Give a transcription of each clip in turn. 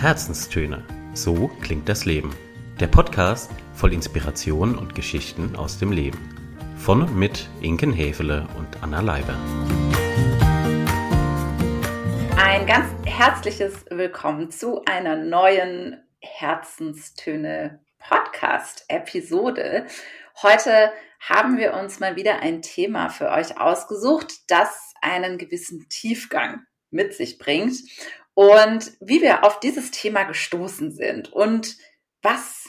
Herzenstöne. So klingt das Leben. Der Podcast voll Inspiration und Geschichten aus dem Leben. Von und mit Inken Hefele und Anna Leiber. Ein ganz herzliches Willkommen zu einer neuen Herzenstöne Podcast-Episode. Heute haben wir uns mal wieder ein Thema für euch ausgesucht, das einen gewissen Tiefgang mit sich bringt und wie wir auf dieses Thema gestoßen sind und was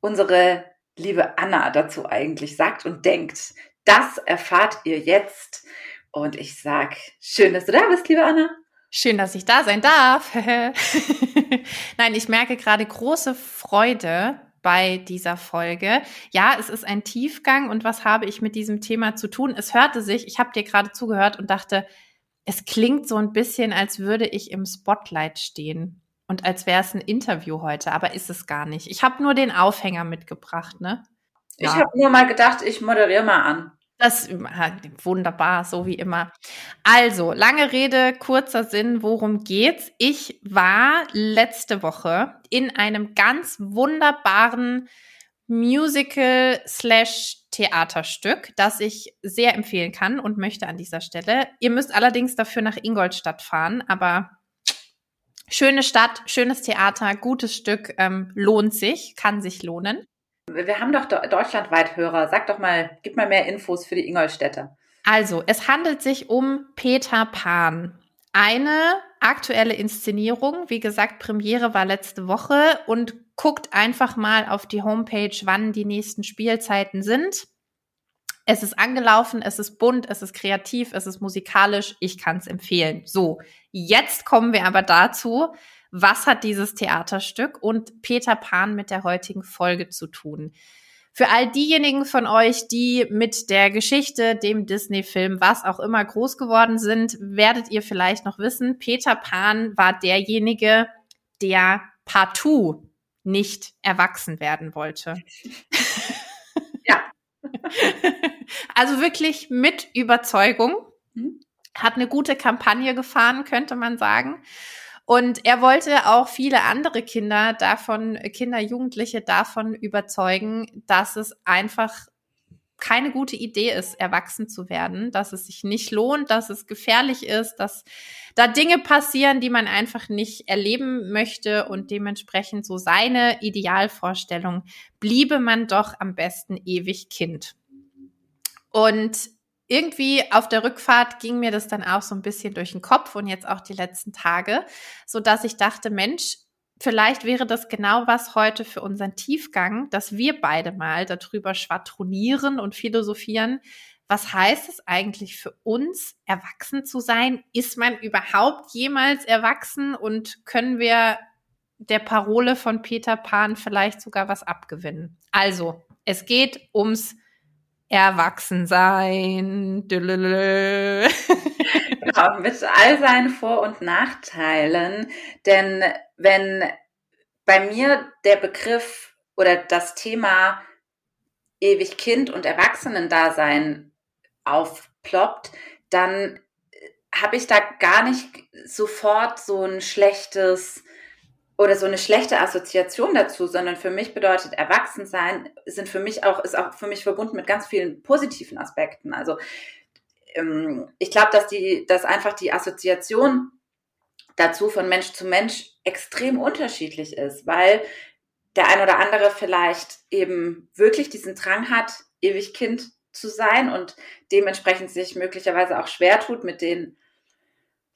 unsere liebe Anna dazu eigentlich sagt und denkt. Das erfahrt ihr jetzt. Und ich sag, schön, dass du da bist, liebe Anna. Schön, dass ich da sein darf. Nein, ich merke gerade große Freude bei dieser Folge. Ja, es ist ein Tiefgang und was habe ich mit diesem Thema zu tun? Es hörte sich, ich habe dir gerade zugehört und dachte, es klingt so ein bisschen, als würde ich im Spotlight stehen und als wäre es ein Interview heute, aber ist es gar nicht. Ich habe nur den Aufhänger mitgebracht, ne? Ja. Ich habe nur mal gedacht, ich moderiere mal an. Das wunderbar, so wie immer. Also, lange Rede, kurzer Sinn, worum geht's? Ich war letzte Woche in einem ganz wunderbaren Musical slash Theaterstück, das ich sehr empfehlen kann und möchte an dieser Stelle. Ihr müsst allerdings dafür nach Ingolstadt fahren, aber schöne Stadt, schönes Theater, gutes Stück, ähm, lohnt sich, kann sich lohnen. Wir haben doch deutschlandweit Hörer. Sag doch mal, gib mal mehr Infos für die Ingolstädter. Also, es handelt sich um Peter Pan. Eine aktuelle Inszenierung, wie gesagt, Premiere war letzte Woche und guckt einfach mal auf die Homepage, wann die nächsten Spielzeiten sind. Es ist angelaufen, es ist bunt, es ist kreativ, es ist musikalisch. Ich kann es empfehlen. So, jetzt kommen wir aber dazu, was hat dieses Theaterstück und Peter Pan mit der heutigen Folge zu tun? Für all diejenigen von euch, die mit der Geschichte, dem Disney-Film, was auch immer groß geworden sind, werdet ihr vielleicht noch wissen, Peter Pan war derjenige, der partout nicht erwachsen werden wollte. Ja. also wirklich mit Überzeugung. Hm? Hat eine gute Kampagne gefahren, könnte man sagen. Und er wollte auch viele andere Kinder davon, Kinder, Jugendliche davon überzeugen, dass es einfach keine gute Idee ist, erwachsen zu werden, dass es sich nicht lohnt, dass es gefährlich ist, dass da Dinge passieren, die man einfach nicht erleben möchte und dementsprechend so seine Idealvorstellung bliebe man doch am besten ewig Kind. Und irgendwie auf der Rückfahrt ging mir das dann auch so ein bisschen durch den Kopf und jetzt auch die letzten Tage, so dass ich dachte, Mensch, vielleicht wäre das genau was heute für unseren Tiefgang, dass wir beide mal darüber schwadronieren und philosophieren. Was heißt es eigentlich für uns, erwachsen zu sein? Ist man überhaupt jemals erwachsen und können wir der Parole von Peter Pan vielleicht sogar was abgewinnen? Also, es geht ums Erwachsensein. genau, mit all seinen Vor- und Nachteilen. Denn wenn bei mir der Begriff oder das Thema ewig Kind und Erwachsenendasein aufploppt, dann habe ich da gar nicht sofort so ein schlechtes oder so eine schlechte Assoziation dazu, sondern für mich bedeutet Erwachsensein sind für mich auch, ist auch für mich verbunden mit ganz vielen positiven Aspekten. Also ähm, ich glaube, dass die, dass einfach die Assoziation dazu von Mensch zu Mensch extrem unterschiedlich ist, weil der ein oder andere vielleicht eben wirklich diesen Drang hat, ewig Kind zu sein und dementsprechend sich möglicherweise auch schwer tut mit den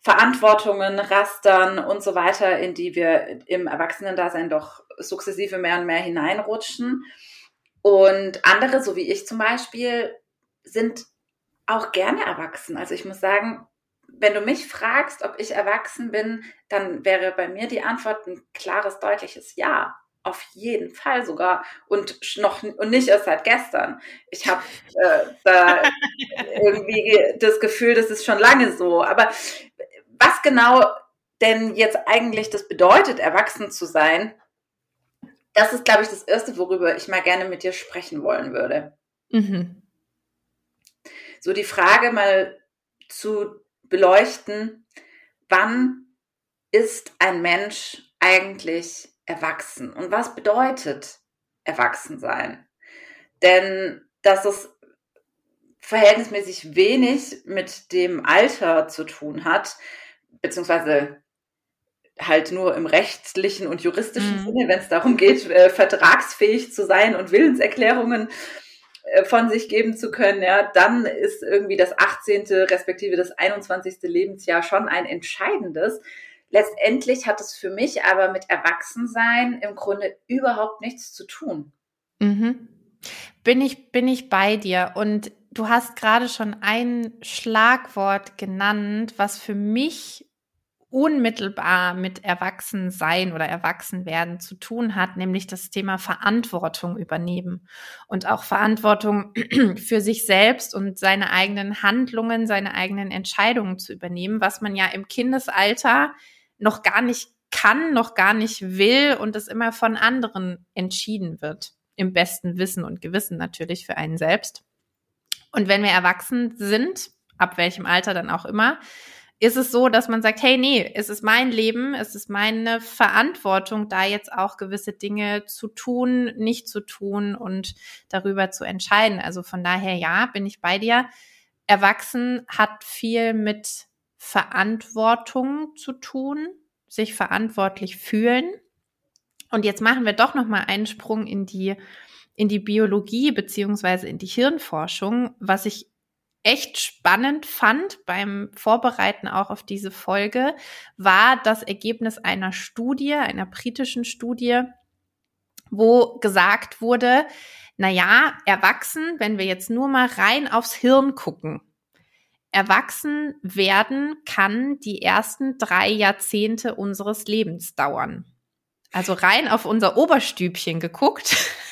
Verantwortungen, Rastern und so weiter, in die wir im Erwachsenendasein doch sukzessive mehr und mehr hineinrutschen. Und andere, so wie ich zum Beispiel, sind auch gerne erwachsen. Also ich muss sagen, wenn du mich fragst, ob ich erwachsen bin, dann wäre bei mir die Antwort ein klares, deutliches Ja. Auf jeden Fall sogar und noch und nicht erst seit gestern. Ich habe äh, da irgendwie das Gefühl, das ist schon lange so. Aber genau denn jetzt eigentlich das bedeutet, erwachsen zu sein, das ist, glaube ich, das Erste, worüber ich mal gerne mit dir sprechen wollen würde. Mhm. So die Frage mal zu beleuchten, wann ist ein Mensch eigentlich erwachsen und was bedeutet erwachsen sein? Denn dass es verhältnismäßig wenig mit dem Alter zu tun hat, beziehungsweise halt nur im rechtlichen und juristischen mhm. Sinne, wenn es darum geht, äh, vertragsfähig zu sein und Willenserklärungen äh, von sich geben zu können, ja, dann ist irgendwie das 18. respektive das 21. Lebensjahr schon ein entscheidendes. Letztendlich hat es für mich aber mit Erwachsensein im Grunde überhaupt nichts zu tun. Mhm. Bin ich, bin ich bei dir. Und du hast gerade schon ein Schlagwort genannt, was für mich unmittelbar mit Erwachsensein oder Erwachsenwerden zu tun hat, nämlich das Thema Verantwortung übernehmen und auch Verantwortung für sich selbst und seine eigenen Handlungen, seine eigenen Entscheidungen zu übernehmen, was man ja im Kindesalter noch gar nicht kann, noch gar nicht will und es immer von anderen entschieden wird. Im besten Wissen und Gewissen natürlich für einen selbst. Und wenn wir erwachsen sind, ab welchem Alter dann auch immer, ist es so, dass man sagt, hey, nee, es ist mein Leben, es ist meine Verantwortung, da jetzt auch gewisse Dinge zu tun, nicht zu tun und darüber zu entscheiden. Also von daher, ja, bin ich bei dir. Erwachsen hat viel mit Verantwortung zu tun, sich verantwortlich fühlen. Und jetzt machen wir doch noch mal einen Sprung in die in die Biologie beziehungsweise in die Hirnforschung, was ich echt spannend fand beim Vorbereiten auch auf diese Folge, war das Ergebnis einer Studie, einer britischen Studie, wo gesagt wurde, na ja, erwachsen, wenn wir jetzt nur mal rein aufs Hirn gucken. Erwachsen werden kann die ersten drei Jahrzehnte unseres Lebens dauern. Also rein auf unser Oberstübchen geguckt.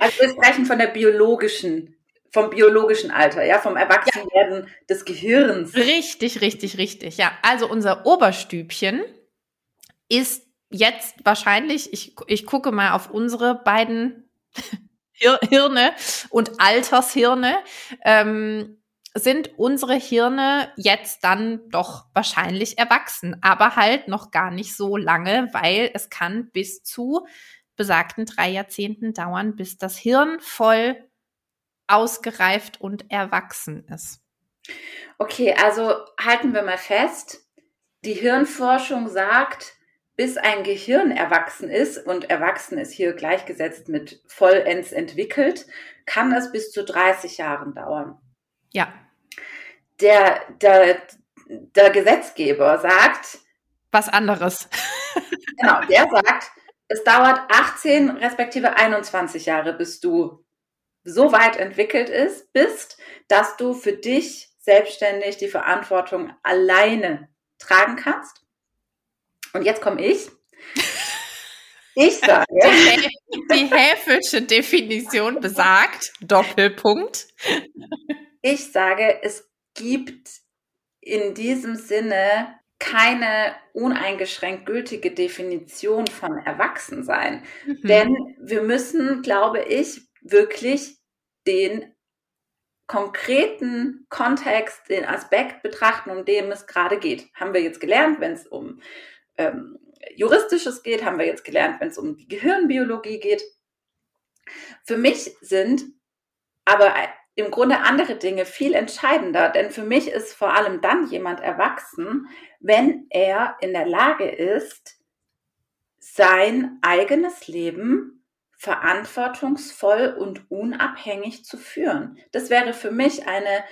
Also wir sprechen von der biologischen vom biologischen Alter, ja, vom Erwachsenwerden ja. des Gehirns. Richtig, richtig, richtig. Ja, also unser Oberstübchen ist jetzt wahrscheinlich, ich, ich gucke mal auf unsere beiden Hirne und Altershirne, ähm, sind unsere Hirne jetzt dann doch wahrscheinlich erwachsen, aber halt noch gar nicht so lange, weil es kann bis zu besagten drei Jahrzehnten dauern, bis das Hirn voll ausgereift und erwachsen ist. Okay, also halten wir mal fest, die Hirnforschung sagt, bis ein Gehirn erwachsen ist, und erwachsen ist hier gleichgesetzt mit vollends entwickelt, kann es bis zu 30 Jahren dauern. Ja. Der, der, der Gesetzgeber sagt. Was anderes. genau, der sagt, es dauert 18 respektive 21 Jahre, bis du so weit entwickelt ist, bist, dass du für dich selbstständig die Verantwortung alleine tragen kannst. Und jetzt komme ich. Ich sage. Die Häfelsche Definition besagt, Doppelpunkt. Ich sage, es gibt in diesem Sinne keine uneingeschränkt gültige Definition von Erwachsensein. Mhm. Denn wir müssen, glaube ich, wirklich den konkreten Kontext, den Aspekt betrachten, um den es gerade geht. Haben wir jetzt gelernt, wenn es um ähm, Juristisches geht, haben wir jetzt gelernt, wenn es um die Gehirnbiologie geht. Für mich sind aber im Grunde andere Dinge viel entscheidender, denn für mich ist vor allem dann jemand erwachsen, wenn er in der Lage ist, sein eigenes Leben verantwortungsvoll und unabhängig zu führen. Das wäre für mich eine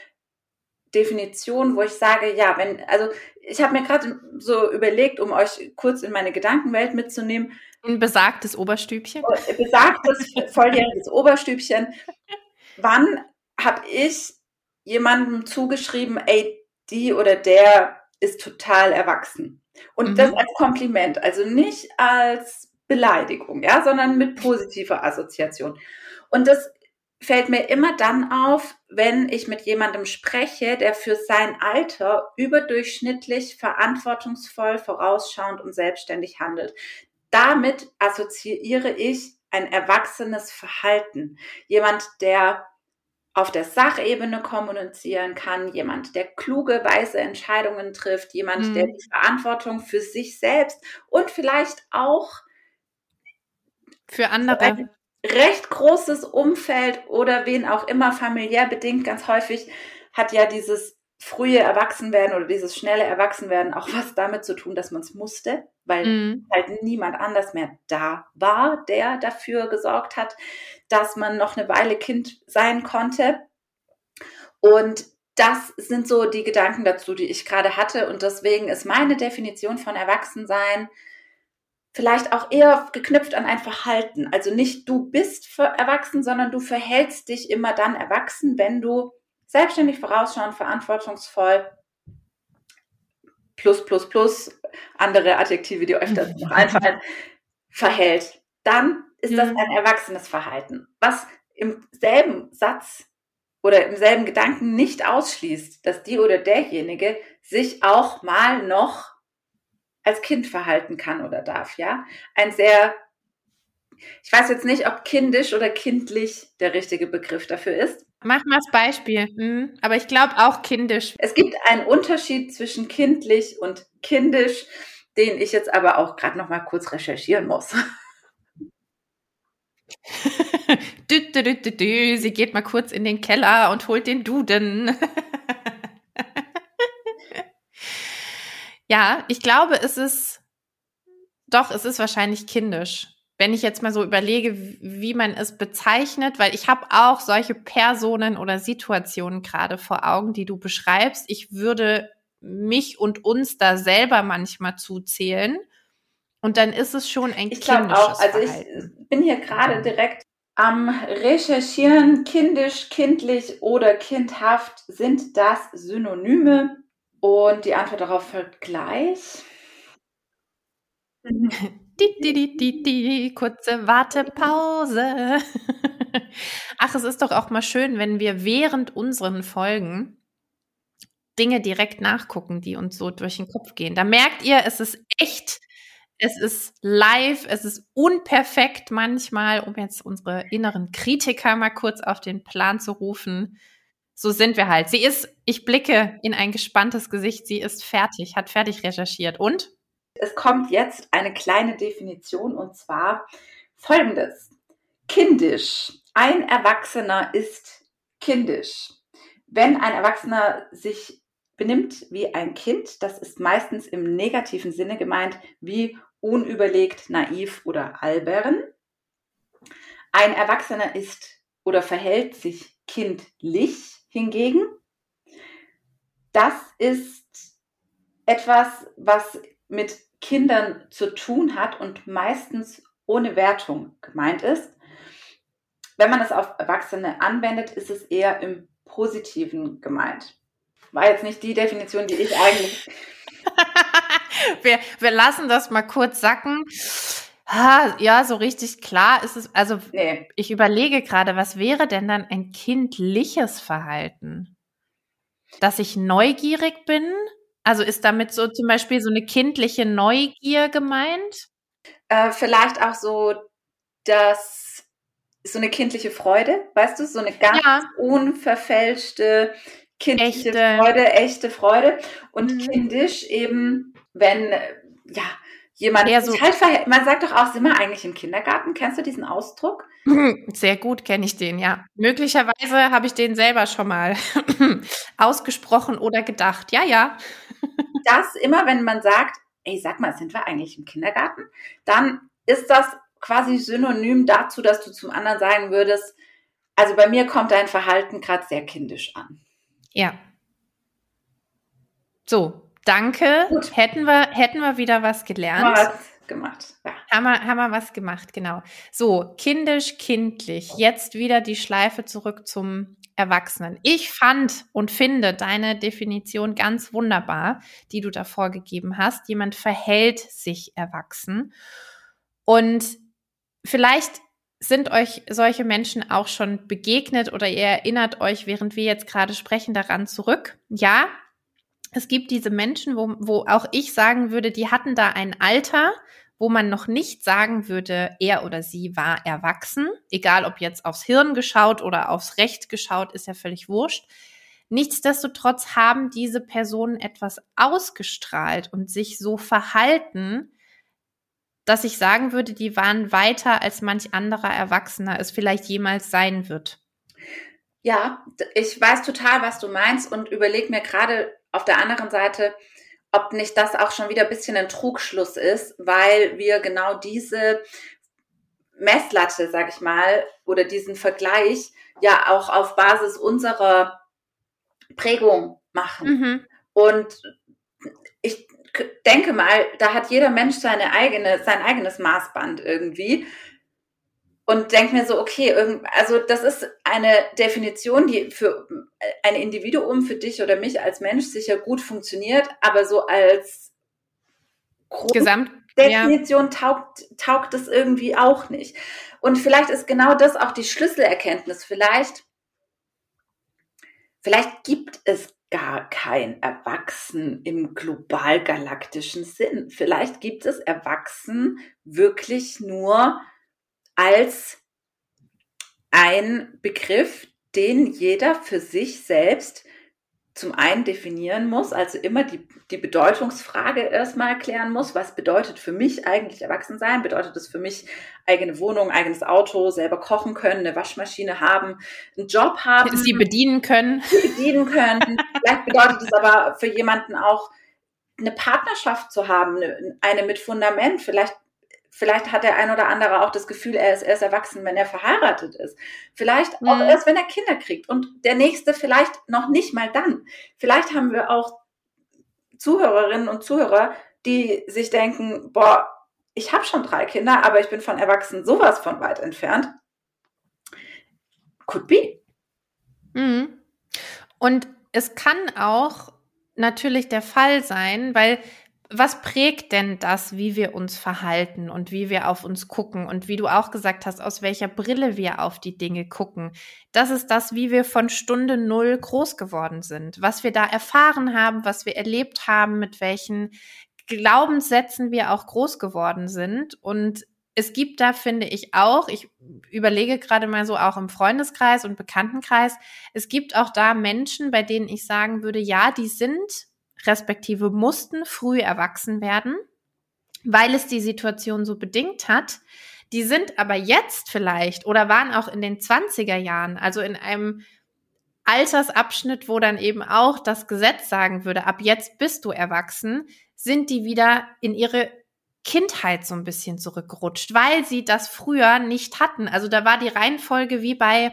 Definition, wo ich sage, ja, wenn, also ich habe mir gerade so überlegt, um euch kurz in meine Gedankenwelt mitzunehmen. Ein besagtes Oberstübchen. Besagtes, volljähriges Oberstübchen. Wann habe ich jemandem zugeschrieben, ey, die oder der ist total erwachsen? Und mhm. das als Kompliment, also nicht als Beleidigung, ja, sondern mit positiver Assoziation. Und das fällt mir immer dann auf, wenn ich mit jemandem spreche, der für sein Alter überdurchschnittlich verantwortungsvoll, vorausschauend und selbstständig handelt. Damit assoziiere ich ein erwachsenes Verhalten. Jemand, der auf der Sachebene kommunizieren kann, jemand, der kluge, weise Entscheidungen trifft, jemand, mhm. der die Verantwortung für sich selbst und vielleicht auch für andere ein recht großes Umfeld oder wen auch immer familiär bedingt ganz häufig hat ja dieses frühe Erwachsenwerden oder dieses schnelle Erwachsenwerden auch was damit zu tun, dass man es musste, weil mhm. halt niemand anders mehr da war, der dafür gesorgt hat, dass man noch eine Weile Kind sein konnte. Und das sind so die Gedanken dazu, die ich gerade hatte. Und deswegen ist meine Definition von Erwachsensein vielleicht auch eher geknüpft an ein Verhalten. Also nicht du bist erwachsen, sondern du verhältst dich immer dann erwachsen, wenn du selbstständig vorausschauend, verantwortungsvoll, plus, plus, plus, andere Adjektive, die euch das noch einfallen, verhält. Dann ist das mhm. ein erwachsenes Verhalten, was im selben Satz oder im selben Gedanken nicht ausschließt, dass die oder derjenige sich auch mal noch als Kind verhalten kann oder darf, ja. Ein sehr, ich weiß jetzt nicht, ob kindisch oder kindlich der richtige Begriff dafür ist. Mach mal das Beispiel. Hm, aber ich glaube auch kindisch. Es gibt einen Unterschied zwischen kindlich und kindisch, den ich jetzt aber auch gerade noch mal kurz recherchieren muss. dü, dü, dü, dü. Sie geht mal kurz in den Keller und holt den Duden. ja, ich glaube, es ist doch, es ist wahrscheinlich kindisch wenn ich jetzt mal so überlege, wie man es bezeichnet, weil ich habe auch solche Personen oder Situationen gerade vor Augen, die du beschreibst. Ich würde mich und uns da selber manchmal zuzählen. Und dann ist es schon ein ich kindisches auch, also Verhalten. ich bin hier gerade direkt am Recherchieren. Kindisch, kindlich oder kindhaft sind das Synonyme? Und die Antwort darauf folgt gleich. Die, die, die, die, kurze Wartepause. Ach, es ist doch auch mal schön, wenn wir während unseren Folgen Dinge direkt nachgucken, die uns so durch den Kopf gehen. Da merkt ihr, es ist echt, es ist live, es ist unperfekt manchmal, um jetzt unsere inneren Kritiker mal kurz auf den Plan zu rufen. So sind wir halt. Sie ist, ich blicke in ein gespanntes Gesicht, sie ist fertig, hat fertig recherchiert. Und? Es kommt jetzt eine kleine Definition und zwar folgendes. Kindisch. Ein Erwachsener ist kindisch. Wenn ein Erwachsener sich benimmt wie ein Kind, das ist meistens im negativen Sinne gemeint, wie unüberlegt, naiv oder albern. Ein Erwachsener ist oder verhält sich kindlich hingegen. Das ist etwas, was mit Kindern zu tun hat und meistens ohne Wertung gemeint ist. Wenn man es auf Erwachsene anwendet, ist es eher im Positiven gemeint. War jetzt nicht die Definition, die ich eigentlich. wir, wir lassen das mal kurz sacken. ja, so richtig klar ist es. Also, nee. ich überlege gerade, was wäre denn dann ein kindliches Verhalten? Dass ich neugierig bin, also ist damit so zum Beispiel so eine kindliche Neugier gemeint? Äh, vielleicht auch so das so eine kindliche Freude, weißt du, so eine ganz ja. unverfälschte kindliche echte. Freude, echte Freude und mhm. kindisch eben, wenn ja jemand ja, so halt. Man sagt doch auch, sind wir eigentlich im Kindergarten? Kennst du diesen Ausdruck? Sehr gut kenne ich den, ja. Möglicherweise habe ich den selber schon mal ausgesprochen oder gedacht. Ja, ja das immer, wenn man sagt, ey, sag mal, sind wir eigentlich im Kindergarten? Dann ist das quasi synonym dazu, dass du zum anderen sagen würdest, also bei mir kommt dein Verhalten gerade sehr kindisch an. Ja. So, danke. Gut. Hätten wir, hätten wir wieder was gelernt. Was gemacht. Ja. Haben, wir, haben wir was gemacht, genau. So, kindisch, kindlich. Jetzt wieder die Schleife zurück zum Erwachsenen. Ich fand und finde deine Definition ganz wunderbar, die du da vorgegeben hast. Jemand verhält sich erwachsen. Und vielleicht sind euch solche Menschen auch schon begegnet oder ihr erinnert euch, während wir jetzt gerade sprechen, daran zurück. Ja, es gibt diese Menschen, wo, wo auch ich sagen würde, die hatten da ein Alter, wo man noch nicht sagen würde, er oder sie war erwachsen, egal ob jetzt aufs Hirn geschaut oder aufs Recht geschaut, ist ja völlig wurscht. Nichtsdestotrotz haben diese Personen etwas ausgestrahlt und sich so verhalten, dass ich sagen würde, die waren weiter als manch anderer Erwachsener es vielleicht jemals sein wird. Ja, ich weiß total, was du meinst und überlege mir gerade auf der anderen Seite, ob nicht das auch schon wieder ein bisschen ein Trugschluss ist, weil wir genau diese Messlatte, sag ich mal, oder diesen Vergleich ja auch auf Basis unserer Prägung machen. Mhm. Und ich denke mal, da hat jeder Mensch seine eigene, sein eigenes Maßband irgendwie. Und denke mir so, okay, also das ist eine Definition, die für ein Individuum, für dich oder mich als Mensch sicher gut funktioniert, aber so als Gesamtdefinition ja. taugt, taugt es irgendwie auch nicht. Und vielleicht ist genau das auch die Schlüsselerkenntnis. Vielleicht, vielleicht gibt es gar kein Erwachsen im global-galaktischen Sinn. Vielleicht gibt es Erwachsen wirklich nur als ein Begriff, den jeder für sich selbst zum einen definieren muss, also immer die, die Bedeutungsfrage erstmal klären muss, was bedeutet für mich eigentlich erwachsen sein? Bedeutet es für mich eigene Wohnung, eigenes Auto, selber kochen können, eine Waschmaschine haben, einen Job haben? Sie bedienen können. Sie bedienen können. Vielleicht bedeutet es aber für jemanden auch, eine Partnerschaft zu haben, eine mit Fundament. Vielleicht Vielleicht hat der ein oder andere auch das Gefühl, er ist erst erwachsen, wenn er verheiratet ist. Vielleicht mhm. auch erst, wenn er Kinder kriegt. Und der nächste vielleicht noch nicht mal dann. Vielleicht haben wir auch Zuhörerinnen und Zuhörer, die sich denken, boah, ich habe schon drei Kinder, aber ich bin von Erwachsenen sowas von weit entfernt. Could be. Mhm. Und es kann auch natürlich der Fall sein, weil was prägt denn das, wie wir uns verhalten und wie wir auf uns gucken und wie du auch gesagt hast, aus welcher Brille wir auf die Dinge gucken? Das ist das, wie wir von Stunde Null groß geworden sind, was wir da erfahren haben, was wir erlebt haben, mit welchen Glaubenssätzen wir auch groß geworden sind. Und es gibt da, finde ich auch, ich überlege gerade mal so auch im Freundeskreis und Bekanntenkreis, es gibt auch da Menschen, bei denen ich sagen würde, ja, die sind respektive mussten früh erwachsen werden, weil es die Situation so bedingt hat. Die sind aber jetzt vielleicht oder waren auch in den 20er Jahren, also in einem Altersabschnitt, wo dann eben auch das Gesetz sagen würde, ab jetzt bist du erwachsen, sind die wieder in ihre Kindheit so ein bisschen zurückgerutscht, weil sie das früher nicht hatten. Also da war die Reihenfolge wie bei,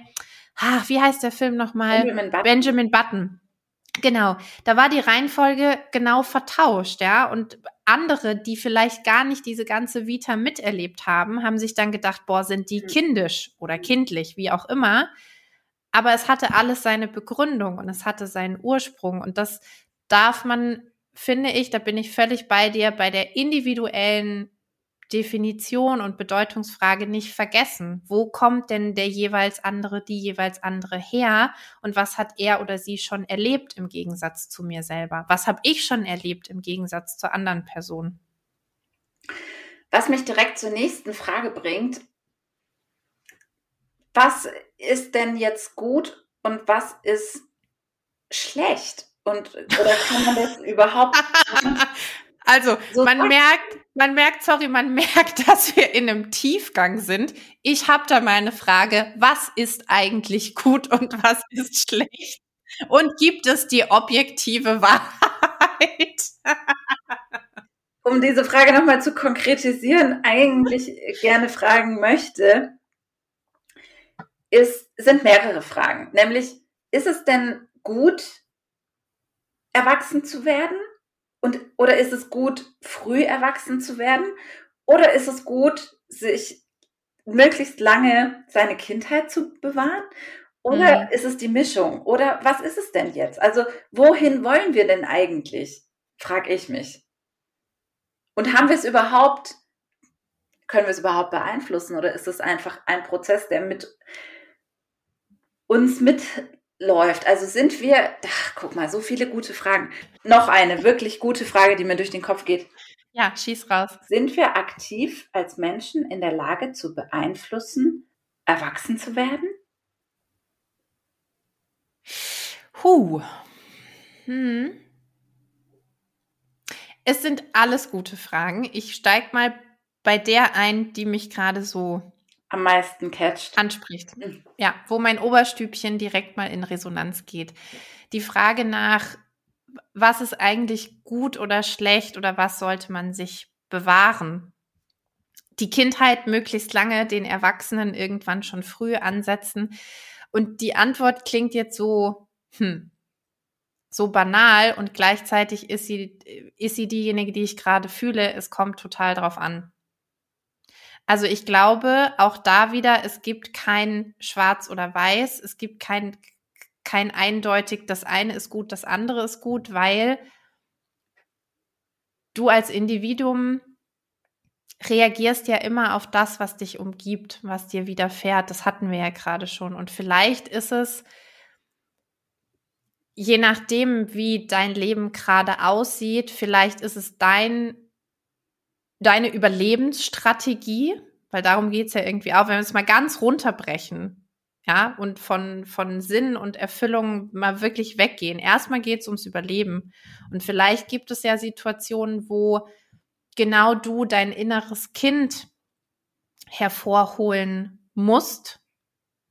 ach, wie heißt der Film nochmal? Benjamin Button. Benjamin Button. Genau, da war die Reihenfolge genau vertauscht, ja. Und andere, die vielleicht gar nicht diese ganze Vita miterlebt haben, haben sich dann gedacht, boah, sind die hm. kindisch oder kindlich, wie auch immer. Aber es hatte alles seine Begründung und es hatte seinen Ursprung. Und das darf man, finde ich, da bin ich völlig bei dir, bei der individuellen Definition und Bedeutungsfrage nicht vergessen. Wo kommt denn der jeweils andere, die jeweils andere her? Und was hat er oder sie schon erlebt im Gegensatz zu mir selber? Was habe ich schon erlebt im Gegensatz zu anderen Personen? Was mich direkt zur nächsten Frage bringt. Was ist denn jetzt gut und was ist schlecht? Und oder kann man das überhaupt Also, so man merkt, man merkt, sorry, man merkt, dass wir in einem Tiefgang sind. Ich habe da mal eine Frage, was ist eigentlich gut und was ist schlecht? Und gibt es die objektive Wahrheit? um diese Frage nochmal zu konkretisieren, eigentlich gerne fragen möchte, ist, sind mehrere Fragen. Nämlich, ist es denn gut, erwachsen zu werden? Und, oder ist es gut, früh erwachsen zu werden? Oder ist es gut, sich möglichst lange seine Kindheit zu bewahren? Oder mhm. ist es die Mischung? Oder was ist es denn jetzt? Also, wohin wollen wir denn eigentlich? Frag ich mich. Und haben wir es überhaupt, können wir es überhaupt beeinflussen? Oder ist es einfach ein Prozess, der mit uns mit läuft. Also sind wir, ach, guck mal, so viele gute Fragen. Noch eine wirklich gute Frage, die mir durch den Kopf geht. Ja, schieß raus. Sind wir aktiv als Menschen in der Lage zu beeinflussen, erwachsen zu werden? Huh. Hm. Es sind alles gute Fragen. Ich steige mal bei der ein, die mich gerade so am meisten catcht. Anspricht. Mhm. Ja, wo mein Oberstübchen direkt mal in Resonanz geht. Die Frage nach, was ist eigentlich gut oder schlecht oder was sollte man sich bewahren? Die Kindheit möglichst lange, den Erwachsenen irgendwann schon früh ansetzen. Und die Antwort klingt jetzt so, hm, so banal und gleichzeitig ist sie, ist sie diejenige, die ich gerade fühle. Es kommt total drauf an. Also ich glaube auch da wieder, es gibt kein Schwarz oder Weiß, es gibt kein, kein eindeutig, das eine ist gut, das andere ist gut, weil du als Individuum reagierst ja immer auf das, was dich umgibt, was dir widerfährt. Das hatten wir ja gerade schon. Und vielleicht ist es, je nachdem, wie dein Leben gerade aussieht, vielleicht ist es dein deine Überlebensstrategie, weil darum geht's ja irgendwie auch, wenn wir es mal ganz runterbrechen, ja, und von, von Sinn und Erfüllung mal wirklich weggehen. Erstmal geht's ums Überleben. Und vielleicht gibt es ja Situationen, wo genau du dein inneres Kind hervorholen musst,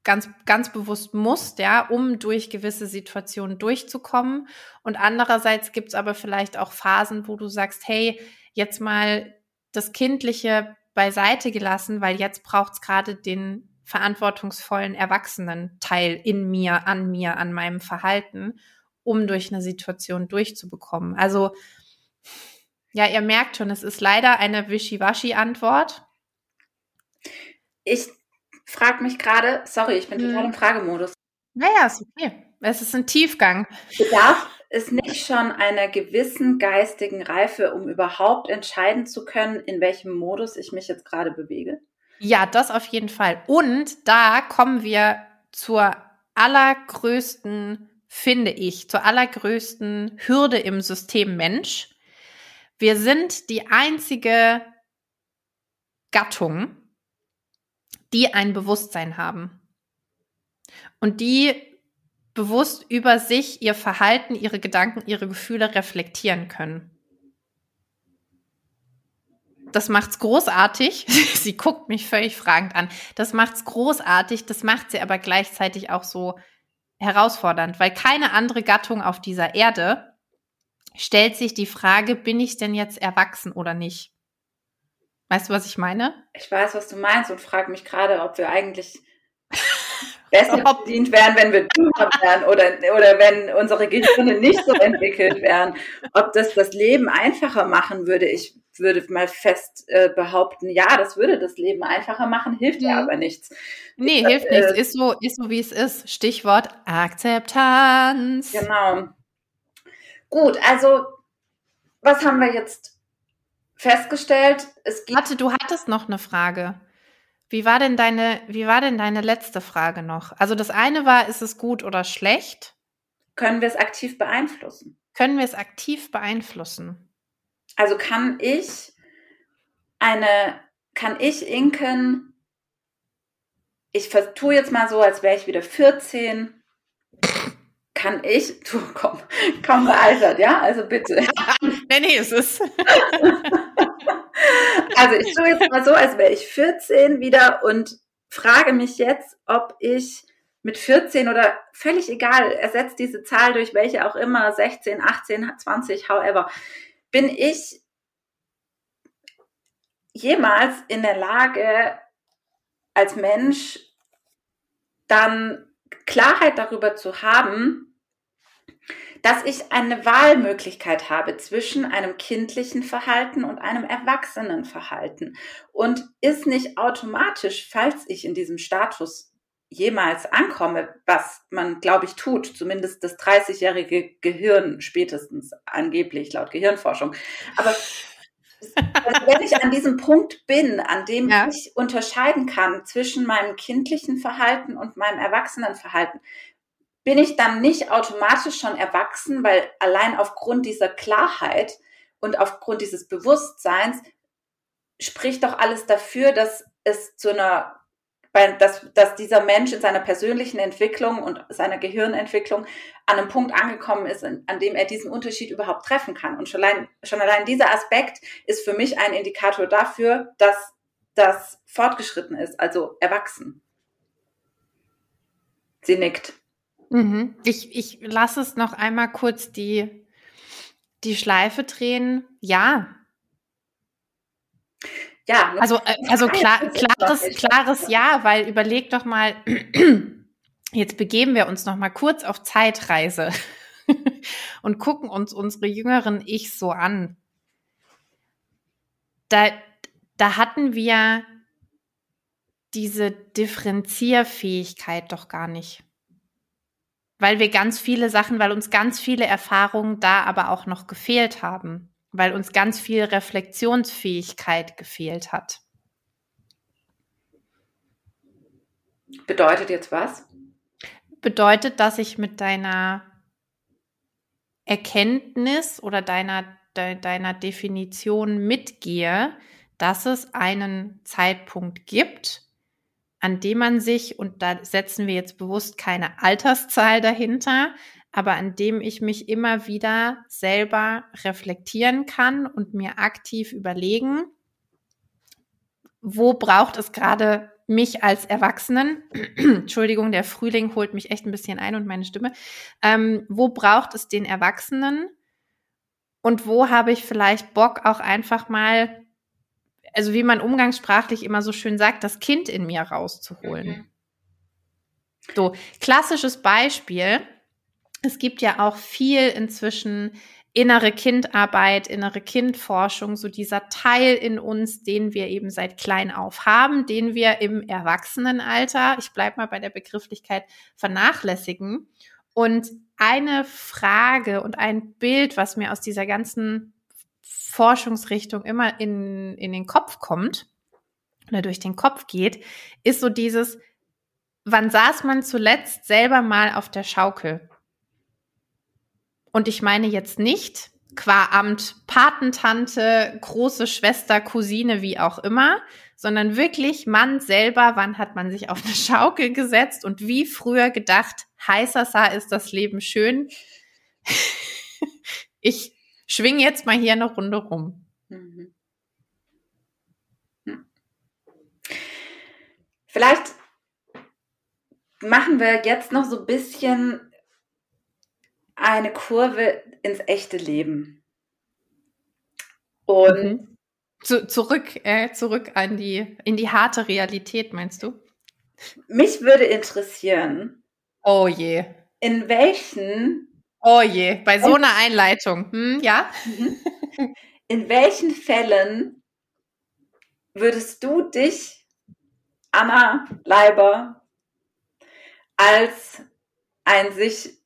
ganz, ganz bewusst musst, ja, um durch gewisse Situationen durchzukommen. Und andererseits gibt's aber vielleicht auch Phasen, wo du sagst, hey, jetzt mal das Kindliche beiseite gelassen, weil jetzt braucht es gerade den verantwortungsvollen Erwachsenen-Teil in mir, an mir, an meinem Verhalten, um durch eine Situation durchzubekommen. Also, ja, ihr merkt schon, es ist leider eine Wischiwaschi-Antwort. Ich frage mich gerade, sorry, ich bin hm. total im Fragemodus. Naja, ist okay. Es ist ein Tiefgang. Bedarf es nicht schon einer gewissen geistigen Reife, um überhaupt entscheiden zu können, in welchem Modus ich mich jetzt gerade bewege? Ja, das auf jeden Fall. Und da kommen wir zur allergrößten, finde ich, zur allergrößten Hürde im System Mensch. Wir sind die einzige Gattung, die ein Bewusstsein haben. Und die bewusst über sich, ihr Verhalten, ihre Gedanken, ihre Gefühle reflektieren können. Das macht's großartig. sie guckt mich völlig fragend an. Das macht's großartig, das macht sie aber gleichzeitig auch so herausfordernd, weil keine andere Gattung auf dieser Erde stellt sich die Frage, bin ich denn jetzt erwachsen oder nicht? Weißt du, was ich meine? Ich weiß, was du meinst und frage mich gerade, ob wir eigentlich besser bedient wären, wenn wir dümmer wären oder, oder wenn unsere Gehirne nicht so entwickelt wären. Ob das das Leben einfacher machen würde, ich würde mal fest äh, behaupten, ja, das würde das Leben einfacher machen, hilft ja mhm. aber nichts. Nee, das, hilft äh, nichts. Ist so, ist so, wie es ist. Stichwort Akzeptanz. Genau. Gut, also was haben wir jetzt festgestellt? Es gibt Warte, du hattest noch eine Frage. Wie war denn deine, wie war denn deine letzte Frage noch? Also das eine war, ist es gut oder schlecht? Können wir es aktiv beeinflussen? Können wir es aktiv beeinflussen? Also kann ich eine, kann ich Inken, ich tue jetzt mal so, als wäre ich wieder 14, kann ich, du komm, komm gealtert, ja? Also bitte. nee, nee, es ist. Also ich tue jetzt mal so, als wäre ich 14 wieder und frage mich jetzt, ob ich mit 14 oder völlig egal, ersetzt diese Zahl durch welche auch immer, 16, 18, 20, however, bin ich jemals in der Lage, als Mensch dann Klarheit darüber zu haben, dass ich eine Wahlmöglichkeit habe zwischen einem kindlichen Verhalten und einem erwachsenen Verhalten und ist nicht automatisch, falls ich in diesem Status jemals ankomme, was man, glaube ich, tut, zumindest das 30-jährige Gehirn spätestens angeblich laut Gehirnforschung. Aber also wenn ich an diesem Punkt bin, an dem ja. ich unterscheiden kann zwischen meinem kindlichen Verhalten und meinem erwachsenen Verhalten, bin ich dann nicht automatisch schon erwachsen, weil allein aufgrund dieser Klarheit und aufgrund dieses Bewusstseins spricht doch alles dafür, dass es zu einer, dass, dass dieser Mensch in seiner persönlichen Entwicklung und seiner Gehirnentwicklung an einem Punkt angekommen ist, an dem er diesen Unterschied überhaupt treffen kann. Und schon allein, schon allein dieser Aspekt ist für mich ein Indikator dafür, dass das fortgeschritten ist, also erwachsen. Sie nickt. Mhm. Ich, ich lasse es noch einmal kurz die, die Schleife drehen. Ja. Ja. Also, äh, also klar, klares, klares Ja, weil überleg doch mal, jetzt begeben wir uns noch mal kurz auf Zeitreise und gucken uns unsere jüngeren Ich so an. Da, da hatten wir diese Differenzierfähigkeit doch gar nicht weil wir ganz viele Sachen, weil uns ganz viele Erfahrungen da aber auch noch gefehlt haben, weil uns ganz viel Reflexionsfähigkeit gefehlt hat. Bedeutet jetzt was? Bedeutet, dass ich mit deiner Erkenntnis oder deiner, de, deiner Definition mitgehe, dass es einen Zeitpunkt gibt, an dem man sich, und da setzen wir jetzt bewusst keine Alterszahl dahinter, aber an dem ich mich immer wieder selber reflektieren kann und mir aktiv überlegen, wo braucht es gerade mich als Erwachsenen, Entschuldigung, der Frühling holt mich echt ein bisschen ein und meine Stimme, ähm, wo braucht es den Erwachsenen? Und wo habe ich vielleicht Bock auch einfach mal also wie man umgangssprachlich immer so schön sagt, das Kind in mir rauszuholen. Mhm. So, klassisches Beispiel. Es gibt ja auch viel inzwischen innere Kindarbeit, innere Kindforschung, so dieser Teil in uns, den wir eben seit klein auf haben, den wir im Erwachsenenalter, ich bleibe mal bei der Begrifflichkeit, vernachlässigen. Und eine Frage und ein Bild, was mir aus dieser ganzen Forschungsrichtung immer in, in den Kopf kommt oder durch den Kopf geht, ist so dieses, wann saß man zuletzt selber mal auf der Schaukel? Und ich meine jetzt nicht qua Amt Patentante, große Schwester, Cousine, wie auch immer, sondern wirklich Mann selber, wann hat man sich auf eine Schaukel gesetzt und wie früher gedacht, heißer sah ist das Leben schön. ich schwing jetzt mal hier eine Runde rum. Mhm. Hm. Vielleicht machen wir jetzt noch so ein bisschen eine Kurve ins echte Leben. Und mhm. Zu, zurück, äh, zurück an die, in die harte Realität, meinst du? Mich würde interessieren. Oh je. In welchen Oh je, bei so einer Einleitung. Hm, ja? In welchen Fällen würdest du dich, Anna Leiber, als ein sich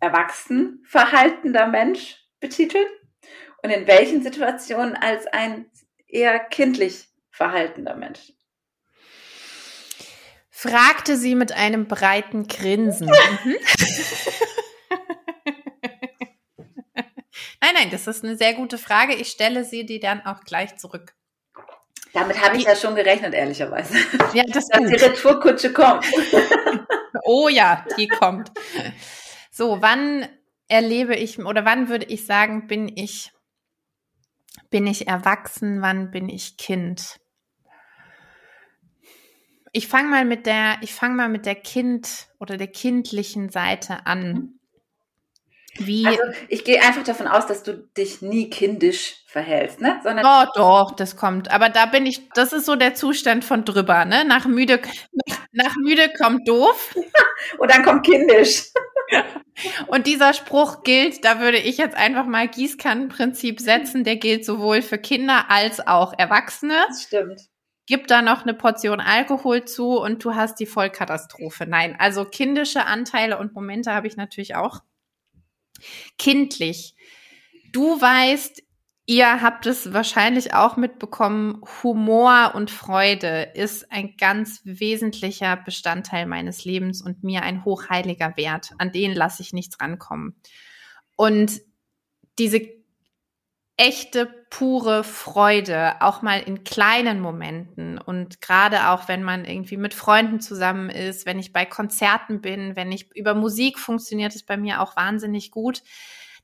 erwachsen verhaltender Mensch betiteln? Und in welchen Situationen als ein eher kindlich verhaltender Mensch? Fragte sie mit einem breiten Grinsen. Mhm. Nein, nein, das ist eine sehr gute Frage. Ich stelle sie dir dann auch gleich zurück. Damit habe ich ja schon gerechnet, ehrlicherweise. Ja, das Dass die Retourkutsche kommt. oh ja, die kommt. So, wann erlebe ich oder wann würde ich sagen, bin ich bin ich erwachsen, wann bin ich Kind? Ich fange mal mit der ich fange mal mit der Kind oder der kindlichen Seite an. Wie? Also ich gehe einfach davon aus, dass du dich nie kindisch verhältst, ne? Sondern oh, doch, das kommt. Aber da bin ich, das ist so der Zustand von drüber, ne? Nach müde, nach, nach müde kommt doof. Und dann kommt kindisch. Und dieser Spruch gilt, da würde ich jetzt einfach mal Gießkannenprinzip setzen, der gilt sowohl für Kinder als auch Erwachsene. Das stimmt. Gib da noch eine Portion Alkohol zu und du hast die Vollkatastrophe. Nein, also kindische Anteile und Momente habe ich natürlich auch kindlich. Du weißt, Ihr habt es wahrscheinlich auch mitbekommen, Humor und Freude ist ein ganz wesentlicher Bestandteil meines Lebens und mir ein hochheiliger Wert. An den lasse ich nichts rankommen. Und diese echte, pure Freude, auch mal in kleinen Momenten und gerade auch, wenn man irgendwie mit Freunden zusammen ist, wenn ich bei Konzerten bin, wenn ich über Musik funktioniert es bei mir auch wahnsinnig gut,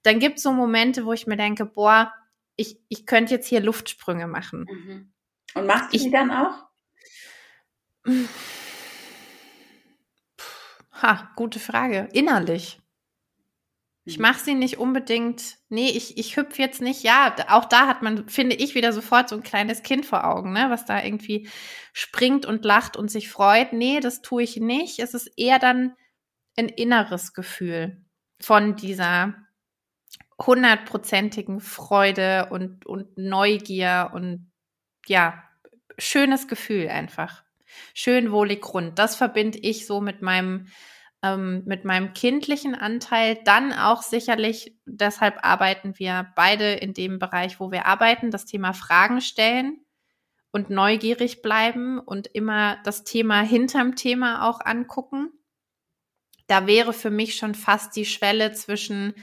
dann gibt es so Momente, wo ich mir denke, boah, ich, ich könnte jetzt hier Luftsprünge machen. Mhm. Und machst du ich, die dann auch? Ha, gute Frage. Innerlich. Ich mhm. mache sie nicht unbedingt, nee, ich, ich hüpfe jetzt nicht, ja, auch da hat man, finde ich, wieder sofort so ein kleines Kind vor Augen, ne, was da irgendwie springt und lacht und sich freut. Nee, das tue ich nicht. Es ist eher dann ein inneres Gefühl von dieser hundertprozentigen Freude und, und Neugier und ja, schönes Gefühl einfach. Schön wohlig rund. Das verbinde ich so mit meinem, ähm, mit meinem kindlichen Anteil. Dann auch sicherlich, deshalb arbeiten wir beide in dem Bereich, wo wir arbeiten, das Thema Fragen stellen und neugierig bleiben und immer das Thema hinterm Thema auch angucken. Da wäre für mich schon fast die Schwelle zwischen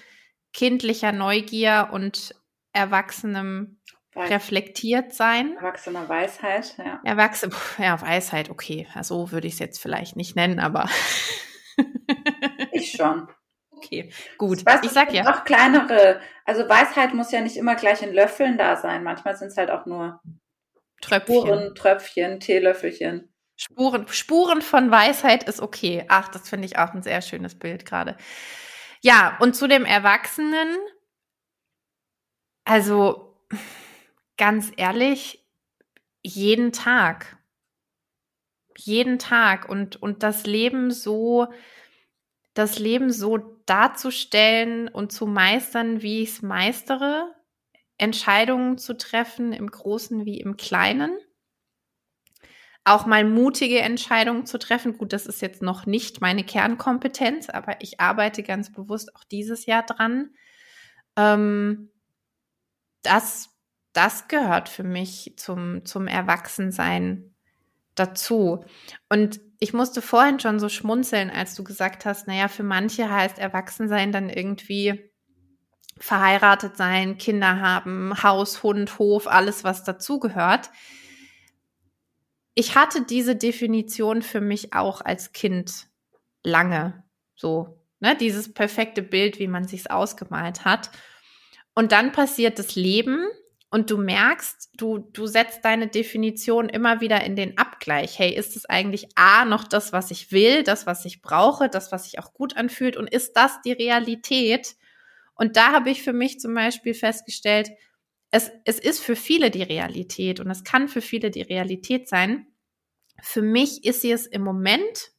kindlicher Neugier und erwachsenem Weis reflektiert sein. Erwachsener Weisheit, ja. Erwachsene, ja, Weisheit, okay. So würde ich es jetzt vielleicht nicht nennen, aber. ich schon. Okay, gut. Weißt, ich sag ja. Auch kleinere, also Weisheit muss ja nicht immer gleich in Löffeln da sein. Manchmal sind es halt auch nur Tröpfchen. Spuren, Tröpfchen, Teelöffelchen. Spuren, Spuren von Weisheit ist okay. Ach, das finde ich auch ein sehr schönes Bild gerade. Ja, und zu dem Erwachsenen, also ganz ehrlich, jeden Tag. Jeden Tag und, und das Leben so, das Leben so darzustellen und zu meistern, wie ich es meistere, Entscheidungen zu treffen, im Großen wie im Kleinen auch mal mutige Entscheidungen zu treffen. Gut, das ist jetzt noch nicht meine Kernkompetenz, aber ich arbeite ganz bewusst auch dieses Jahr dran. Ähm, das, das gehört für mich zum, zum Erwachsensein dazu. Und ich musste vorhin schon so schmunzeln, als du gesagt hast, naja, für manche heißt Erwachsensein dann irgendwie verheiratet sein, Kinder haben, Haus, Hund, Hof, alles, was dazugehört ich hatte diese Definition für mich auch als Kind lange so, ne, dieses perfekte Bild, wie man sich's ausgemalt hat. Und dann passiert das Leben und du merkst, du, du setzt deine Definition immer wieder in den Abgleich. Hey, ist es eigentlich A noch das, was ich will, das, was ich brauche, das, was sich auch gut anfühlt? Und ist das die Realität? Und da habe ich für mich zum Beispiel festgestellt, es, es ist für viele die Realität und es kann für viele die Realität sein. Für mich ist sie es im Moment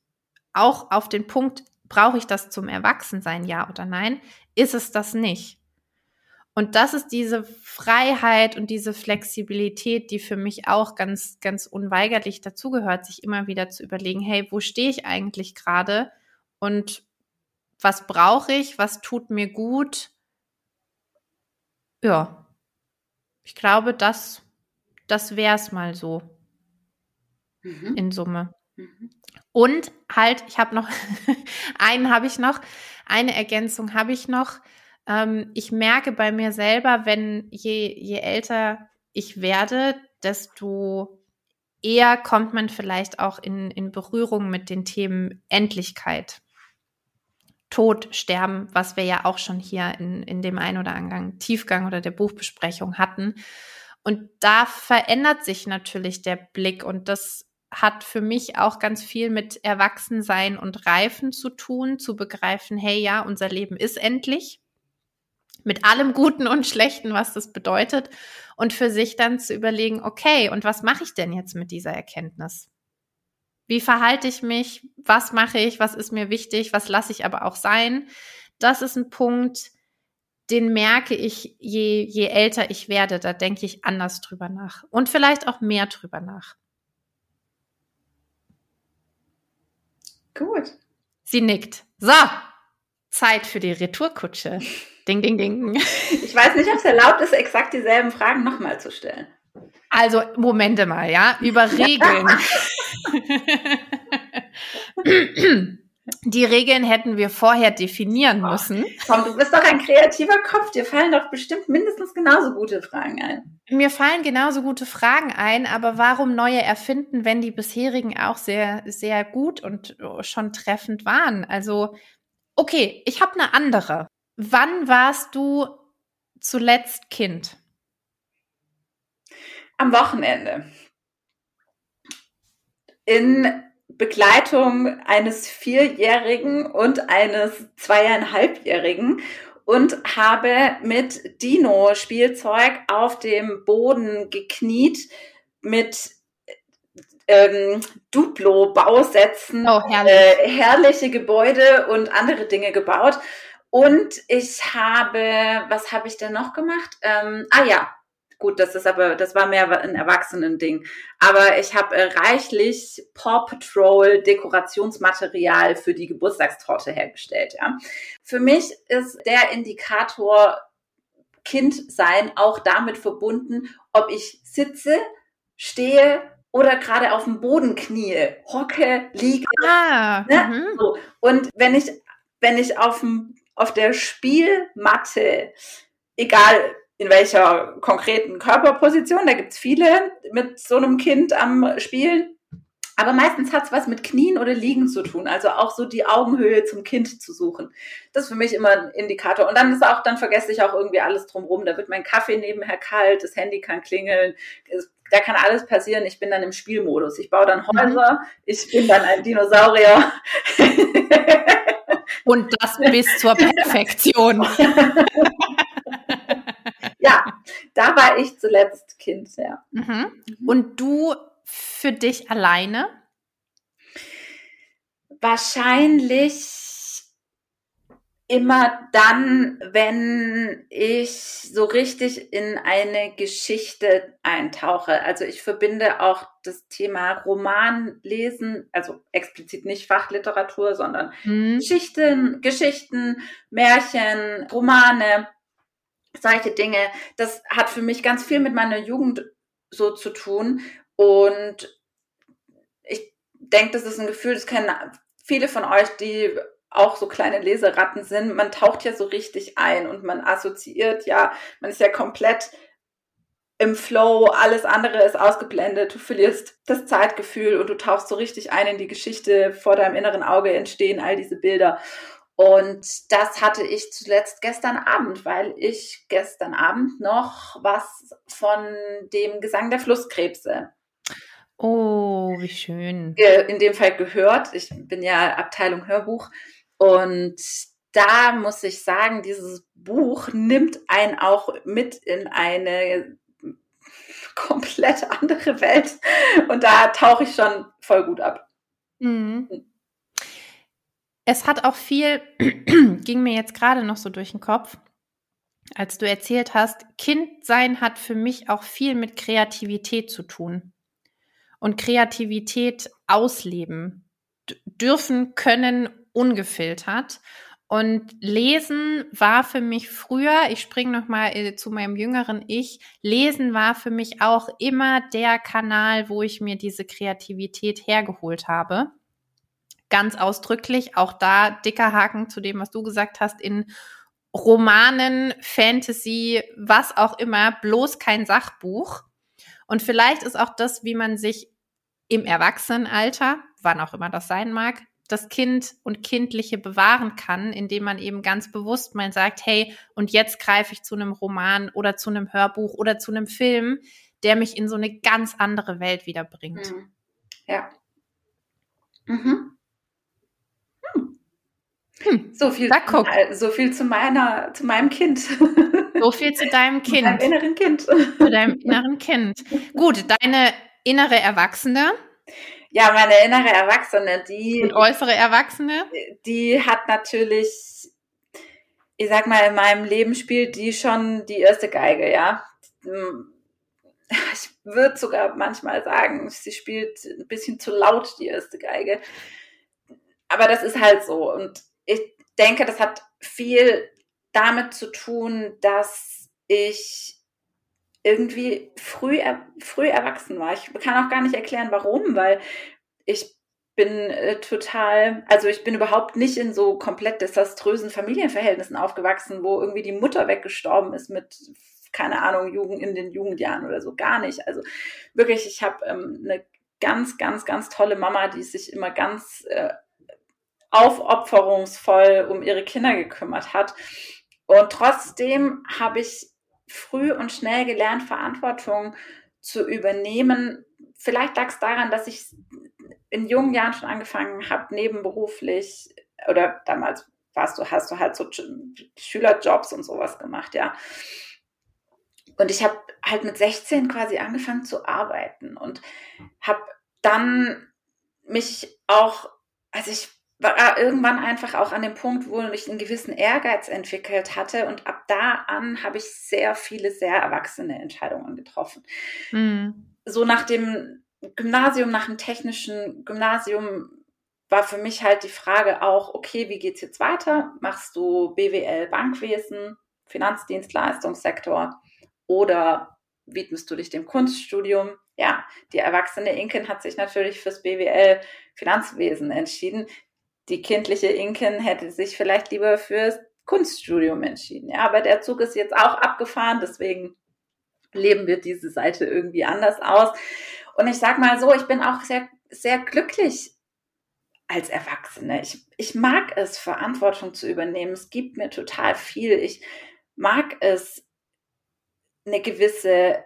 auch auf den Punkt, brauche ich das zum Erwachsensein, ja oder nein, ist es das nicht. Und das ist diese Freiheit und diese Flexibilität, die für mich auch ganz, ganz unweigerlich dazugehört, sich immer wieder zu überlegen, hey, wo stehe ich eigentlich gerade und was brauche ich, was tut mir gut, ja, ich glaube, das, das wäre es mal so mhm. in Summe. Mhm. Und halt, ich habe noch, einen habe ich noch, eine Ergänzung habe ich noch. Ähm, ich merke bei mir selber, wenn je, je älter ich werde, desto eher kommt man vielleicht auch in, in Berührung mit den Themen Endlichkeit. Tod, Sterben, was wir ja auch schon hier in, in dem ein oder anderen Tiefgang oder der Buchbesprechung hatten. Und da verändert sich natürlich der Blick und das hat für mich auch ganz viel mit Erwachsensein und Reifen zu tun, zu begreifen, hey ja, unser Leben ist endlich. Mit allem Guten und Schlechten, was das bedeutet. Und für sich dann zu überlegen, okay, und was mache ich denn jetzt mit dieser Erkenntnis? Wie verhalte ich mich? Was mache ich? Was ist mir wichtig? Was lasse ich aber auch sein? Das ist ein Punkt, den merke ich, je, je älter ich werde, da denke ich anders drüber nach und vielleicht auch mehr drüber nach. Gut. Sie nickt. So, Zeit für die Retourkutsche. Ding, ding, ding. Ich weiß nicht, ob es erlaubt ist, exakt dieselben Fragen nochmal zu stellen. Also, Momente mal, ja, über Regeln. Die Regeln hätten wir vorher definieren müssen. Komm, du bist doch ein kreativer Kopf. Dir fallen doch bestimmt mindestens genauso gute Fragen ein. Mir fallen genauso gute Fragen ein, aber warum neue erfinden, wenn die bisherigen auch sehr, sehr gut und schon treffend waren? Also, okay, ich habe eine andere. Wann warst du zuletzt Kind? Am Wochenende. In Begleitung eines Vierjährigen und eines Zweieinhalbjährigen und habe mit Dino-Spielzeug auf dem Boden gekniet mit ähm, Duplo-Bausätzen, oh, herrlich. äh, herrliche Gebäude und andere Dinge gebaut. Und ich habe, was habe ich denn noch gemacht? Ähm, ah ja, Gut, das ist aber, das war mehr ein Erwachsenen-Ding. Aber ich habe äh, reichlich Paw Patrol Dekorationsmaterial für die Geburtstagstorte hergestellt. Ja. Für mich ist der Indikator Kind sein auch damit verbunden, ob ich sitze, stehe oder gerade auf dem Boden knie, hocke, liege. Ah, ne? mhm. so. Und wenn ich, wenn ich auf, dem, auf der Spielmatte, egal in welcher konkreten Körperposition. Da gibt's viele mit so einem Kind am Spielen. Aber meistens hat's was mit Knien oder Liegen zu tun. Also auch so die Augenhöhe zum Kind zu suchen. Das ist für mich immer ein Indikator. Und dann ist auch, dann vergesse ich auch irgendwie alles drumrum. Da wird mein Kaffee nebenher kalt, das Handy kann klingeln. Da kann alles passieren. Ich bin dann im Spielmodus. Ich baue dann mhm. Häuser. Ich bin dann ein Dinosaurier. Und das bis zur Perfektion. ja, da war ich zuletzt Kind, ja. Mhm. mhm. Und du für dich alleine? Wahrscheinlich immer dann, wenn ich so richtig in eine Geschichte eintauche. Also ich verbinde auch das Thema Roman lesen, also explizit nicht Fachliteratur, sondern mhm. Geschichten, Geschichten, Märchen, Romane solche Dinge, das hat für mich ganz viel mit meiner Jugend so zu tun. Und ich denke, das ist ein Gefühl, das kennen viele von euch, die auch so kleine Leseratten sind. Man taucht ja so richtig ein und man assoziiert, ja, man ist ja komplett im Flow, alles andere ist ausgeblendet, du verlierst das Zeitgefühl und du tauchst so richtig ein in die Geschichte, vor deinem inneren Auge entstehen all diese Bilder. Und das hatte ich zuletzt gestern Abend, weil ich gestern Abend noch was von dem Gesang der Flusskrebse. Oh, wie schön. In dem Fall gehört. Ich bin ja Abteilung Hörbuch. Und da muss ich sagen, dieses Buch nimmt einen auch mit in eine komplett andere Welt. Und da tauche ich schon voll gut ab. Mhm. Hm. Es hat auch viel, ging mir jetzt gerade noch so durch den Kopf, als du erzählt hast, Kind sein hat für mich auch viel mit Kreativität zu tun. Und Kreativität ausleben, dürfen, können, ungefiltert. Und Lesen war für mich früher, ich springe nochmal äh, zu meinem jüngeren Ich, Lesen war für mich auch immer der Kanal, wo ich mir diese Kreativität hergeholt habe ganz ausdrücklich. Auch da dicker Haken zu dem, was du gesagt hast, in Romanen, Fantasy, was auch immer, bloß kein Sachbuch. Und vielleicht ist auch das, wie man sich im Erwachsenenalter, wann auch immer das sein mag, das Kind und Kindliche bewahren kann, indem man eben ganz bewusst mal sagt, hey, und jetzt greife ich zu einem Roman oder zu einem Hörbuch oder zu einem Film, der mich in so eine ganz andere Welt wiederbringt. Mhm. Ja. Mhm. Hm, so viel, da guck. so viel zu meiner, zu meinem Kind. So viel zu deinem Kind. Zu deinem inneren Kind. Zu deinem inneren Kind. Gut, deine innere Erwachsene. Ja, meine innere Erwachsene, die. Und äußere Erwachsene? Die hat natürlich, ich sag mal, in meinem Leben spielt die schon die erste Geige, ja. Ich würde sogar manchmal sagen, sie spielt ein bisschen zu laut die erste Geige. Aber das ist halt so. Und ich denke, das hat viel damit zu tun, dass ich irgendwie früh, früh erwachsen war. Ich kann auch gar nicht erklären, warum, weil ich bin äh, total, also ich bin überhaupt nicht in so komplett desaströsen Familienverhältnissen aufgewachsen, wo irgendwie die Mutter weggestorben ist mit, keine Ahnung, Jugend in den Jugendjahren oder so, gar nicht. Also wirklich, ich habe ähm, eine ganz, ganz, ganz tolle Mama, die sich immer ganz äh, aufopferungsvoll um ihre Kinder gekümmert hat. Und trotzdem habe ich früh und schnell gelernt, Verantwortung zu übernehmen. Vielleicht lag es daran, dass ich in jungen Jahren schon angefangen habe, nebenberuflich oder damals warst du, hast du halt so Schülerjobs und sowas gemacht, ja. Und ich habe halt mit 16 quasi angefangen zu arbeiten und habe dann mich auch, also ich war irgendwann einfach auch an dem Punkt, wo ich einen gewissen Ehrgeiz entwickelt hatte und ab da an habe ich sehr viele sehr erwachsene Entscheidungen getroffen. Mhm. So nach dem Gymnasium, nach dem technischen Gymnasium war für mich halt die Frage auch, okay, wie geht's jetzt weiter? Machst du BWL Bankwesen, Finanzdienstleistungssektor oder widmest du dich dem Kunststudium? Ja, die erwachsene Inken hat sich natürlich fürs BWL Finanzwesen entschieden. Die kindliche Inken hätte sich vielleicht lieber fürs Kunststudium entschieden. Ja, aber der Zug ist jetzt auch abgefahren, deswegen leben wir diese Seite irgendwie anders aus. Und ich sag mal so, ich bin auch sehr, sehr glücklich als Erwachsene. Ich, ich mag es, Verantwortung zu übernehmen. Es gibt mir total viel. Ich mag es, eine gewisse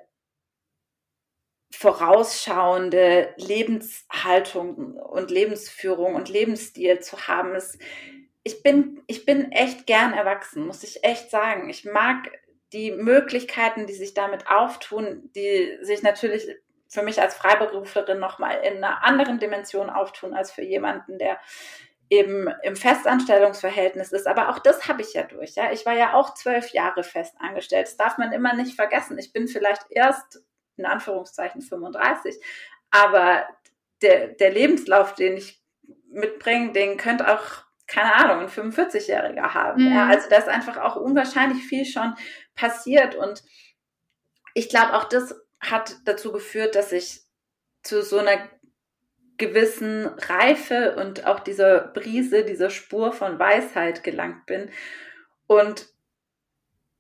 vorausschauende Lebenshaltung und Lebensführung und Lebensstil zu haben. Es, ich, bin, ich bin echt gern erwachsen, muss ich echt sagen. Ich mag die Möglichkeiten, die sich damit auftun, die sich natürlich für mich als Freiberuflerin nochmal in einer anderen Dimension auftun als für jemanden, der eben im Festanstellungsverhältnis ist. Aber auch das habe ich ja durch. Ja, ich war ja auch zwölf Jahre fest angestellt. Das darf man immer nicht vergessen. Ich bin vielleicht erst in Anführungszeichen 35, aber der, der Lebenslauf, den ich mitbringe, den könnte auch keine Ahnung, ein 45-Jähriger haben. Mhm. Ja, also da ist einfach auch unwahrscheinlich viel schon passiert und ich glaube, auch das hat dazu geführt, dass ich zu so einer gewissen Reife und auch dieser Brise, dieser Spur von Weisheit gelangt bin. Und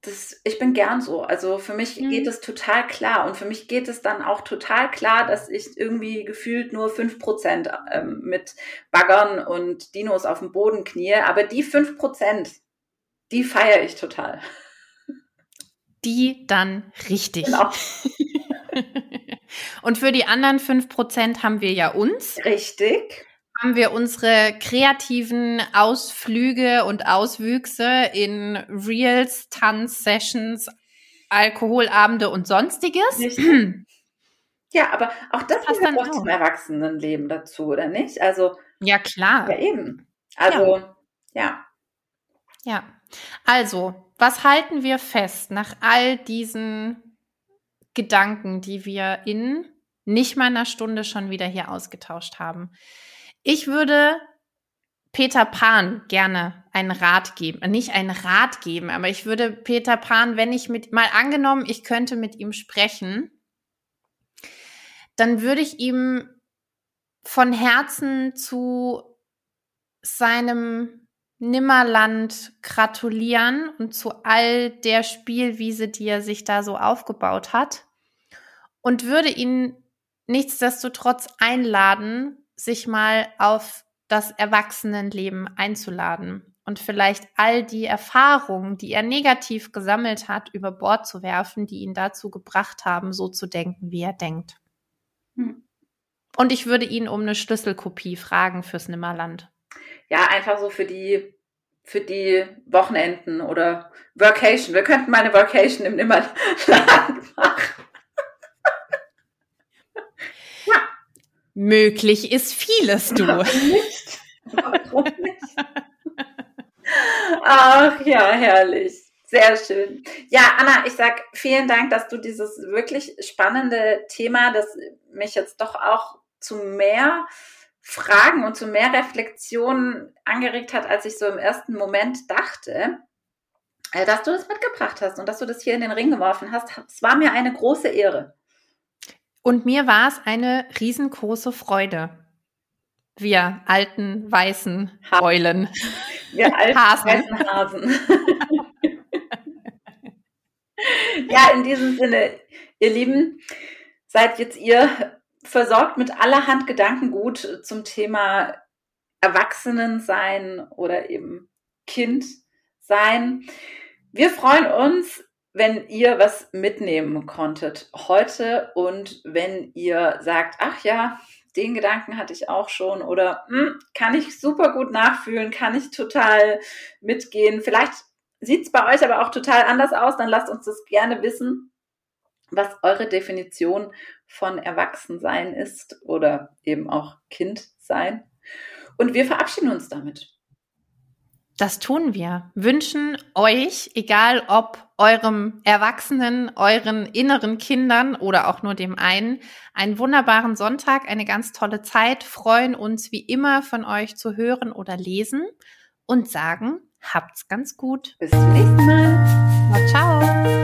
das, ich bin gern so. Also für mich mhm. geht es total klar. Und für mich geht es dann auch total klar, dass ich irgendwie gefühlt nur fünf Prozent ähm, mit Baggern und Dinos auf dem Boden knie. Aber die fünf Prozent, die feiere ich total. Die dann richtig. Genau. Und für die anderen fünf Prozent haben wir ja uns. Richtig. Haben wir unsere kreativen Ausflüge und Auswüchse in Reels, Tanz-Sessions, Alkoholabende und sonstiges. Richtig. Ja, aber auch das passt dann auch zum Erwachsenenleben dazu, oder nicht? Also ja klar. Ja eben. Also ja. ja. Ja. Also, was halten wir fest nach all diesen Gedanken, die wir in nicht mal einer Stunde schon wieder hier ausgetauscht haben. Ich würde Peter Pan gerne einen Rat geben, nicht einen Rat geben, aber ich würde Peter Pan, wenn ich mit, mal angenommen, ich könnte mit ihm sprechen, dann würde ich ihm von Herzen zu seinem Nimmerland gratulieren und zu all der Spielwiese, die er sich da so aufgebaut hat und würde ihn nichtsdestotrotz einladen, sich mal auf das Erwachsenenleben einzuladen und vielleicht all die Erfahrungen, die er negativ gesammelt hat, über Bord zu werfen, die ihn dazu gebracht haben, so zu denken, wie er denkt. Hm. Und ich würde ihn um eine Schlüsselkopie fragen fürs Nimmerland ja, einfach so für die, für die Wochenenden oder Workation. Wir könnten mal eine Workation im Nimmerland machen. Möglich ist vieles, du. Nicht? Warum nicht? Ach ja, herrlich. Sehr schön. Ja, Anna, ich sag vielen Dank, dass du dieses wirklich spannende Thema, das mich jetzt doch auch zu mehr Fragen und zu mehr Reflexion angeregt hat, als ich so im ersten Moment dachte, äh, dass du das mitgebracht hast und dass du das hier in den Ring geworfen hast. Es war mir eine große Ehre. Und mir war es eine riesengroße Freude. Wir alten weißen Hasen. Eulen. Wir alten Hasen. weißen Hasen. ja, in diesem Sinne, ihr Lieben, seid jetzt ihr versorgt mit allerhand Gedankengut zum Thema Erwachsenensein oder eben Kind sein. Wir freuen uns, wenn ihr was mitnehmen konntet heute und wenn ihr sagt, ach ja, den Gedanken hatte ich auch schon oder hm, kann ich super gut nachfühlen, kann ich total mitgehen. Vielleicht sieht es bei euch aber auch total anders aus, dann lasst uns das gerne wissen, was eure Definition von Erwachsensein ist oder eben auch Kind sein. Und wir verabschieden uns damit. Das tun wir. Wünschen euch, egal ob eurem Erwachsenen, euren inneren Kindern oder auch nur dem einen, einen wunderbaren Sonntag, eine ganz tolle Zeit, freuen uns wie immer von euch zu hören oder lesen und sagen, habt's ganz gut. Bis zum nächsten Mal. Na, ciao.